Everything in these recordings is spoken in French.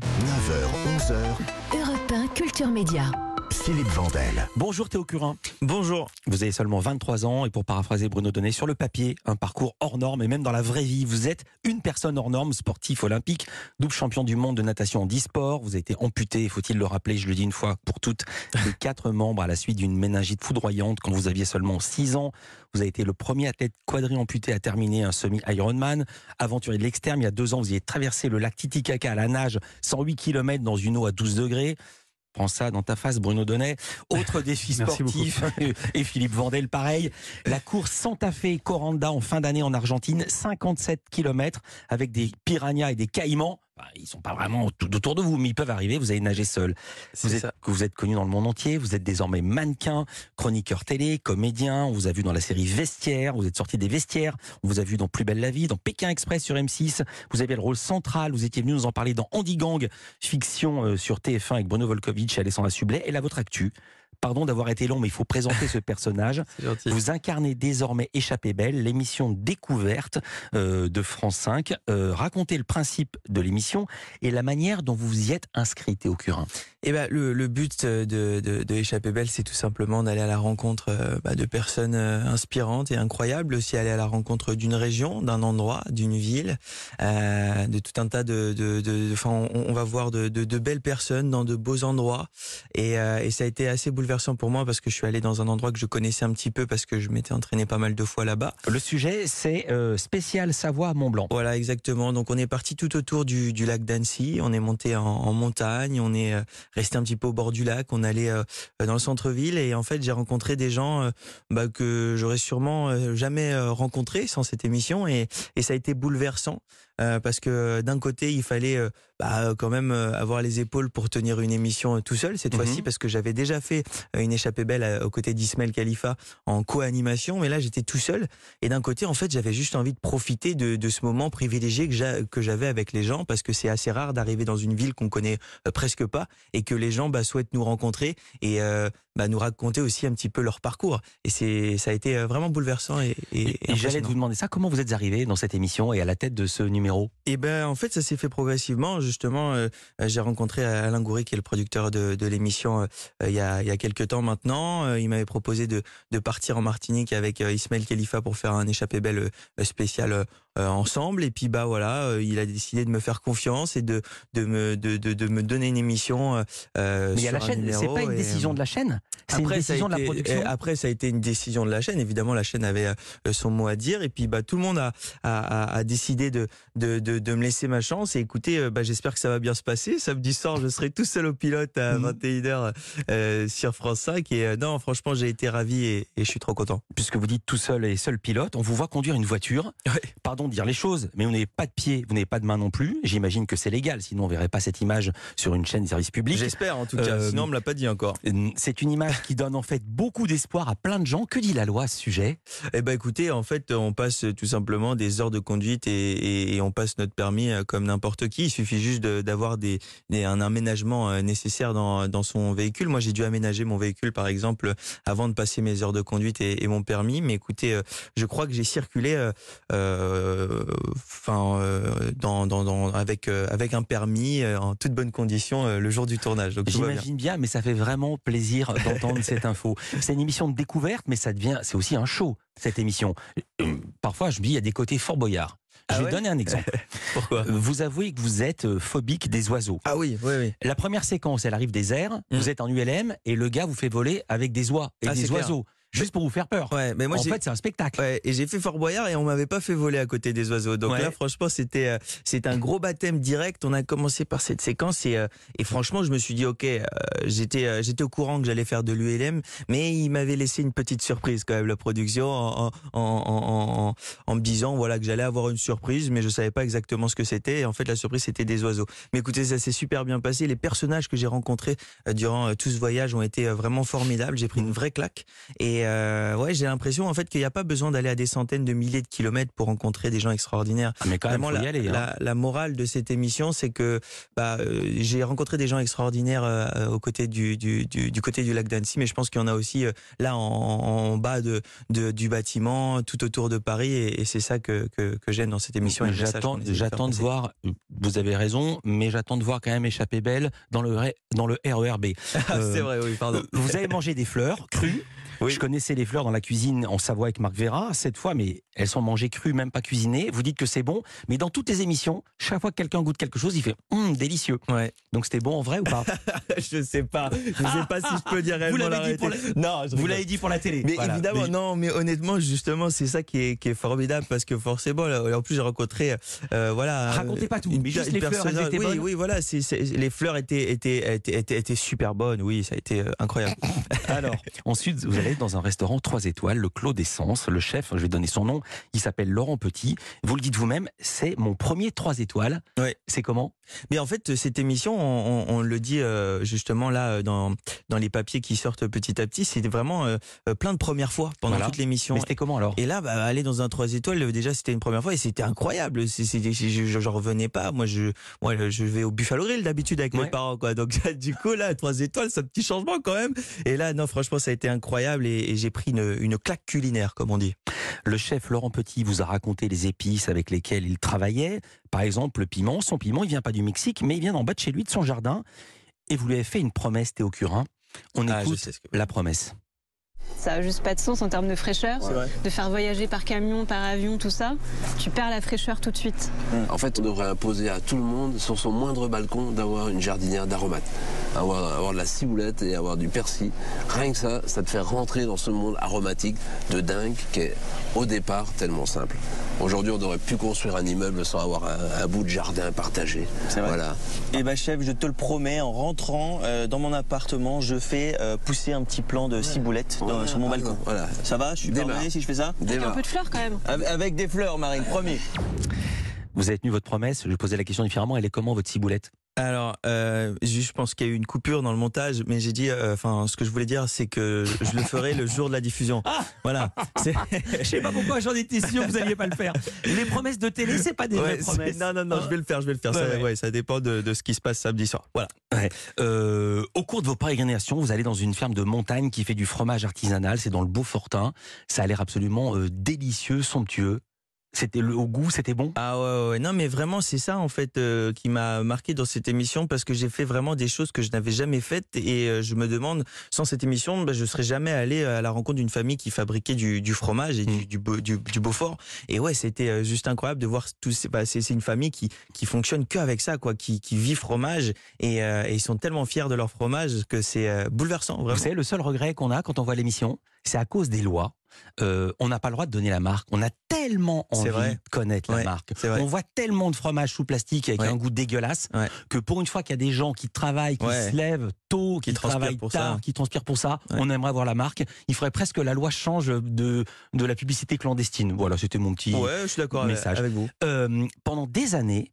programme. 9h, 11h. Europe 1 Culture Média. Philippe Vandel. Bonjour Théo Curin. Bonjour. Vous avez seulement 23 ans et pour paraphraser Bruno Donnet, sur le papier, un parcours hors norme et même dans la vraie vie, vous êtes une personne hors norme, sportif olympique, double champion du monde de natation en e-sport. Vous avez été amputé, faut-il le rappeler, je le dis une fois pour toutes, les quatre membres à la suite d'une méningite foudroyante quand vous aviez seulement 6 ans. Vous avez été le premier athlète quadri-amputé à terminer un semi-Ironman. Aventurier de l'externe, il y a deux ans, vous y avez traversé le lac Titicaca à la nage, 108 km dans une eau à 12 degrés. Prends ça dans ta face, Bruno Donnet. Autre défi sportif, et Philippe Vandel, pareil. La course Santa Fe Coranda en fin d'année en Argentine, 57 km avec des piranhas et des caïmans. Enfin, ils sont pas vraiment tout autour de vous, mais ils peuvent arriver. Vous allez nager seul. Vous êtes, ça. vous êtes connu dans le monde entier. Vous êtes désormais mannequin, chroniqueur télé, comédien. On vous a vu dans la série Vestiaire. Vous êtes sorti des vestiaires. On vous a vu dans Plus belle la vie, dans Pékin Express sur M6. Vous avez le rôle central. Vous étiez venu nous en parler dans Andy Gang, fiction euh, sur TF1 avec Bruno Volkovitch et Alessandra Sublet. Et là, votre actu. Pardon d'avoir été long, mais il faut présenter ce personnage. Vous incarnez désormais Échappée Belle, l'émission découverte euh, de France 5. Euh, racontez le principe de l'émission et la manière dont vous y êtes inscrit, Théo Curin. Et ben le, le but de, de, de Échapper Belle, c'est tout simplement d'aller à la rencontre euh, bah, de personnes inspirantes et incroyables, aussi aller à la rencontre d'une région, d'un endroit, d'une ville, de tout un tas de, de, on, on va voir de, belles personnes dans de beaux endroits. Et, et ça a été assez bouleversant pour moi parce que je suis allé dans un endroit que je connaissais un petit peu parce que je m'étais entraîné pas mal de fois là-bas. Le sujet, c'est euh, spécial Savoie à Mont-Blanc. Voilà, exactement. Donc on est parti tout autour du, du lac d'Annecy. On est monté en, en montagne. On est euh, resté un petit peu au bord du lac. On allait euh, dans le centre-ville et en fait j'ai rencontré des gens euh, bah, que j'aurais sûrement jamais rencontrés sans cette émission et, et ça a été bouleversant parce que d'un côté il fallait bah, quand même avoir les épaules pour tenir une émission tout seul cette Mhm. fois-ci parce que j'avais déjà fait une échappée belle euh, aux côtés d'Ismaël Khalifa en co-animation mais là j'étais tout seul et d'un côté, en fait, j'avais juste envie de profiter de, de ce moment privilégié que j'a- que j'avais avec les gens, parce que c'est assez rare d'arriver dans une ville qu'on connaît euh, presque pas, et que les gens bah, souhaitent nous rencontrer et euh, bah, nous raconter aussi un petit peu leur parcours. Et c'est, ça a été euh, vraiment bouleversant et, et, j'allais vous demander ça, comment vous êtes arrivé dans cette émission et à la tête de ce numéro? Et ben en fait ça s'est fait progressivement. Justement, euh, euh, j'ai rencontré Alain Goury qui est le producteur de, de l'émission euh, euh, il y a il y a quelques temps maintenant. Euh, il m'avait proposé de partir en Martinique avec euh, Ismaël Khalifa pour faire un échappée belle euh, spécial euh, ensemble. Et puis bah voilà, euh, il a décidé de me faire confiance et de de me de de, de me donner une émission. euh, Mais il y a la chaîne, c'est pas une décision euh, de la chaîne, c'est une décision de la production. Après, ça a été une décision de la chaîne. Évidemment, la chaîne avait son mot à dire. Et puis, bah, tout le monde a, a, a- a décidé de, de, de, de me laisser ma chance. Et écoutez, bah, j'espère que ça va bien se passer. Samedi soir, je serai tout seul au pilote à Mhm. 21h euh, sur France 5. Et non, franchement, j'ai été ravi et, et je suis trop content. Puisque vous dites tout seul et seul pilote, on vous voit conduire une voiture. Pardon de dire les choses, mais vous n'avez pas de pied, vous n'avez pas de main non plus. J'imagine que c'est légal, sinon on verrait pas cette image sur une chaîne de service public. J'espère, en tout cas. Euh, Sinon, on me l'a pas dit encore. C'est une image qui donne en fait beaucoup d'espoir à plein de gens. Que dit la loi à ce sujet? Eh ben écoutez, en fait, on passe tout simplement des heures de conduite et, et- et on passe notre permis euh, comme n'importe qui. Il suffit juste de- d'avoir des, des- un aménagement euh, nécessaire dans, dans son véhicule. Moi, j'ai dû aménager mon véhicule, par exemple, avant de passer mes heures de conduite et, et mon permis. Mais écoutez, euh, je crois que j'ai circulé, euh, enfin, euh, dans, dans, dans- avec euh, avec un permis euh, en toute bonne condition le jour du tournage. Bien. J'imagine bien, mais ça fait vraiment plaisir d'entendre cette info. C'est une émission de découverte, mais ça devient, c'est aussi un show, cette émission. Parfois, je me dis, il y a des côtés Fort Boyard. Je Ah vais ouais donner un exemple. Pourquoi? Vous avouez que vous êtes phobique des oiseaux. Ah oui, oui, oui. La première séquence, elle arrive des airs, vous êtes en ULM et le gars vous fait voler avec des oies et. Ah, des clair. Juste pour vous faire peur. Ouais, mais moi en fait, c'est un spectacle. Ouais, et j'ai fait Fort Boyard et on m'avait pas fait voler à côté des oiseaux. Donc Ouais. là, franchement, c'était euh, c'est un gros baptême direct. On a commencé par cette séquence et, euh, et franchement, je me suis dit, ok, euh, j'étais j'étais au courant que j'allais faire de l'ULM, mais il m'avait laissé une petite surprise quand même la production en, en, en, en, me disant voilà que j'allais avoir une surprise, mais je savais pas exactement ce que c'était. Et en fait, la surprise c'était des oiseaux. Mais écoutez, ça s'est super bien passé. Les personnages que j'ai rencontrés durant tout ce voyage ont été vraiment formidables. J'ai pris une vraie claque et, Et euh, ouais, j'ai l'impression en fait qu'il n'y a pas besoin d'aller à des centaines de milliers de kilomètres pour rencontrer des gens extraordinaires. Ah, mais quand même, faut la, y aller. hein. la, la morale de cette émission, c'est que bah, euh, j'ai rencontré des gens extraordinaires euh, aux côtés du, du, du, du côté du lac d'Annecy, mais je pense qu'il y en a aussi là en, en bas de, de, du bâtiment, tout autour de Paris, et, et c'est ça que, que, que j'aime dans cette émission. J'attends, j'attends de voir. Vous avez raison, mais j'attends de voir quand même échapper belle dans le dans le RERB. C'est vrai, oui, pardon. Vous avez mangé des fleurs crues. Oui. Je connaissais les fleurs dans la cuisine en Savoie avec Marc Vera cette fois, mais elles sont mangées crues, même pas cuisinées. Vous dites que c'est bon, mais dans toutes les émissions, chaque fois que quelqu'un goûte quelque chose, il fait hum, délicieux. Ouais. Donc c'était bon en vrai ou pas? Je sais pas. Je sais pas si je peux dire Vous réellement l'avez la dit pour réalité. Non, je Vous l'avez dit pour la télé. Mais Voilà. évidemment, Mais- non, mais honnêtement, justement, c'est ça qui est, qui est formidable parce que forcément, là, en plus, j'ai rencontré, euh, euh, voilà. Racontez pas tout, une mais juste une les fleurs, elles étaient oui, bonnes Oui, voilà, c'est, c'est- les fleurs étaient, étaient, étaient, étaient, étaient super bonnes, oui, ça a été euh, incroyable. Alors, ensuite, vous allez dans un restaurant 3 étoiles, le Clos d'Essence. Le chef, je vais donner son nom, il s'appelle Laurent Petit. Vous le dites vous-même, c'est mon premier 3 étoiles. Ouais. C'est comment? Mais en fait, cette émission, on, on- on le dit euh, justement là euh, dans, dans les papiers qui sortent petit à petit, c'est vraiment euh, plein de premières fois pendant Voilà. toute l'émission. Mais c'était comment alors? Et là, bah, aller dans un 3 étoiles, déjà, c'était une première fois et c'était incroyable. C'est, c'est, c'est- je, j'en revenais pas. Moi, je, moi, je vais au Buffalo Grill d'habitude avec Ouais. mes parents, quoi. Donc, du coup, là, 3 étoiles, c'est un petit changement quand même. Et là, non, franchement, ça a été incroyable et, et j'ai pris une, une claque culinaire, comme on dit. Le chef Laurent Petit vous a raconté les épices avec lesquelles il travaillait. Par exemple, le piment. Son piment, il vient pas du Mexique, mais il vient d'en bas de chez lui, de son jardin. Et vous lui avez fait une promesse, Théo Curin? On Ah, écoute sais ce que- la promesse. Ça a juste pas de sens en termes de fraîcheur. De faire voyager par camion, par avion, tout ça, tu perds la fraîcheur tout de suite. En fait, on devrait imposer à tout le monde, sur son moindre balcon, d'avoir une jardinière d'aromates. Avoir, avoir de la ciboulette et avoir du persil. Rien que ça, ça te fait rentrer dans ce monde aromatique de dingue qui est, au départ, tellement simple. Aujourd'hui, on aurait pu construire un immeuble sans avoir un, un bout de jardin partagé. C'est vrai. Voilà. Eh ben chef, je te le promets, en rentrant euh, dans mon appartement, je fais euh, pousser un petit plant de ciboulette dans- sur mon par balcon. Voilà. Ça va? Je suis pardonné si je fais ça? Avec un peu de fleurs quand même. avec, avec des fleurs, Marine, promis. Vous avez tenu votre promesse. Je poser la question différemment. Elle est comment votre ciboulette? Alors, euh, je pense qu'il y a eu une coupure dans le montage, mais j'ai dit, euh, enfin, ce que je voulais dire, c'est que je le ferai le jour de la diffusion. Ah Voilà. Je sais pas pourquoi j'en étais sûr que vous alliez pas le faire. Les promesses de télé, c'est pas des vraies Ouais, promesses. non, non, non, je vais le faire, je vais le faire. Ouais, ça, ouais. ouais, ça dépend de, de ce qui se passe samedi soir. Voilà. Euh, au cours de vos pérégrinations, vous allez dans une ferme de montagne qui fait du fromage artisanal. C'est dans le Beaufortin. Ça a l'air absolument délicieux, somptueux. C'était le au goût, c'était bon? Ah ouais, ouais, non mais vraiment c'est ça en fait euh, qui m'a marqué dans cette émission parce que j'ai fait vraiment des choses que je n'avais jamais faites et euh, je me demande sans cette émission bah, je serais jamais allé à la rencontre d'une famille qui fabriquait du, du fromage et du, du, Beau- du, du Beaufort et ouais c'était euh, juste incroyable de voir tout ces- bah, c'est une famille qui qui fonctionne que avec ça quoi qui qui vit fromage et, euh, et ils sont tellement fiers de leur fromage que c'est euh, bouleversant Vous vraiment. savez, le seul regret qu'on a quand on voit l'émission, c'est à cause des lois. Euh, on n'a pas le droit de donner la marque. On a tellement envie vrai. de connaître la marque. On voit tellement de fromage sous plastique avec Ouais. un goût dégueulasse Ouais. que pour une fois qu'il y a des gens qui travaillent, qui se lèvent tôt, qui, Qui travaillent pour tard, ça. qui transpirent pour ça, on aimerait avoir la marque. Il faudrait presque que la loi change de, de la publicité clandestine. Voilà, c'était mon petit je suis message. avec vous. Euh, pendant des années,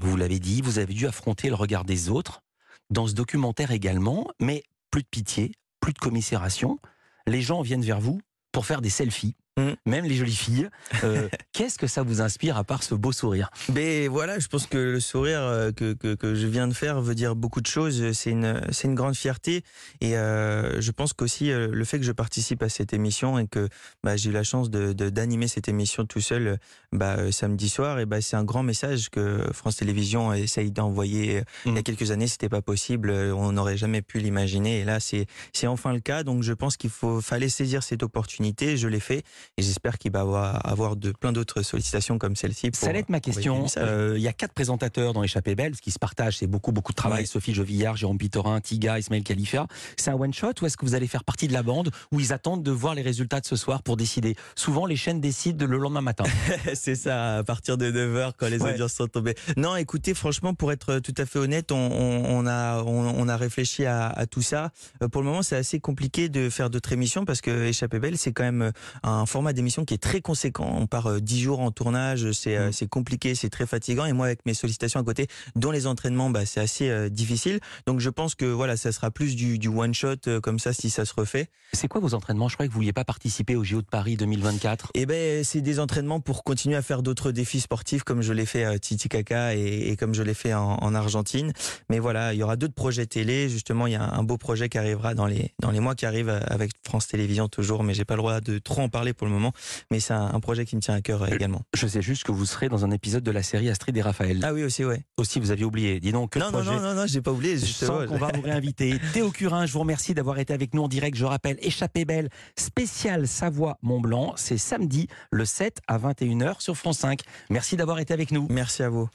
vous l'avez dit, vous avez dû affronter le regard des autres dans ce documentaire également, mais plus de pitié, plus de commisération. Les gens viennent vers vous pour faire des selfies, Mm. même les jolies filles. Euh, Qu'est-ce que ça vous inspire à part ce beau sourire? Mais voilà, je pense que le sourire euh, que, que, que je viens de faire veut dire beaucoup de choses. C'est une, c'est une grande fierté. Et euh, je pense qu'aussi le fait que je participe à cette émission et que bah, j'ai eu la chance de, de- d'animer cette émission tout seul bah, samedi soir, et bah, c'est un grand message que France Télévisions essaye d'envoyer. Il y a Mm. quelques années, c'était pas possible. On n'aurait jamais pu l'imaginer. Et là, c'est, c'est enfin le cas. Donc je pense qu'il faut, fallait saisir cette opportunité. Je l'ai fait. Et j'espère qu'il va avoir, avoir de, plein d'autres sollicitations comme celle-ci. Ça allait être ma question. Euh, Il y a quatre présentateurs dans Échappée Belle, ce qui se partage, c'est beaucoup, beaucoup de travail. Ouais. Sophie Jovillard, Jérôme Pitorin, Tiga, Ismaël Khalifa. C'est un one-shot ou est-ce que vous allez faire partie de la bande où ils attendent de voir les résultats de ce soir pour décider? Souvent, les chaînes décident le lendemain matin. c'est ça, à partir de 9h quand les Ouais. audiences sont tombées. Non, écoutez, franchement, pour être tout à fait honnête, on, on, on a, on, on a réfléchi à, à tout ça. Euh, Pour le moment, c'est assez compliqué de faire d'autres émissions parce que Échappée Belle, c'est quand même un format format d'émission qui est très conséquent. On part euh, 10 jours en tournage, c'est euh, Mm. c'est compliqué, c'est très fatigant. Et moi, avec mes sollicitations à côté, dont les entraînements, bah, c'est assez euh, difficile. Donc je pense que voilà, ça sera plus du, du one shot euh, comme ça si ça se refait. C'est quoi vos entraînements? Je croyais que vous vouliez pas participer au JO de Paris 2024. Et ben c'est des entraînements pour continuer à faire d'autres défis sportifs comme je l'ai fait à Titicaca et, et comme je l'ai fait en, en Argentine. Mais voilà, il y aura d'autres projets télé. Justement, il y a un beau projet qui arrivera dans les dans les mois qui arrivent euh, avec France Télévisions toujours, mais j'ai pas le droit de trop en parler pour le moment. Mais c'est un, un projet qui me tient à cœur euh, également. Je sais juste que vous serez dans un épisode de la série Astrid et Raphaël. Ah oui aussi ouais. Aussi, vous aviez oublié. Dis donc, que Non non non non non, j'ai pas oublié. Je sens qu'on va vous réinviter. Théo Curin, je vous remercie d'avoir été avec nous en direct. Je rappelle, Échappée Belle, spécial Savoie Mont-Blanc. C'est samedi, le 7 à 21h sur France 5. Merci d'avoir été avec nous. Merci à vous.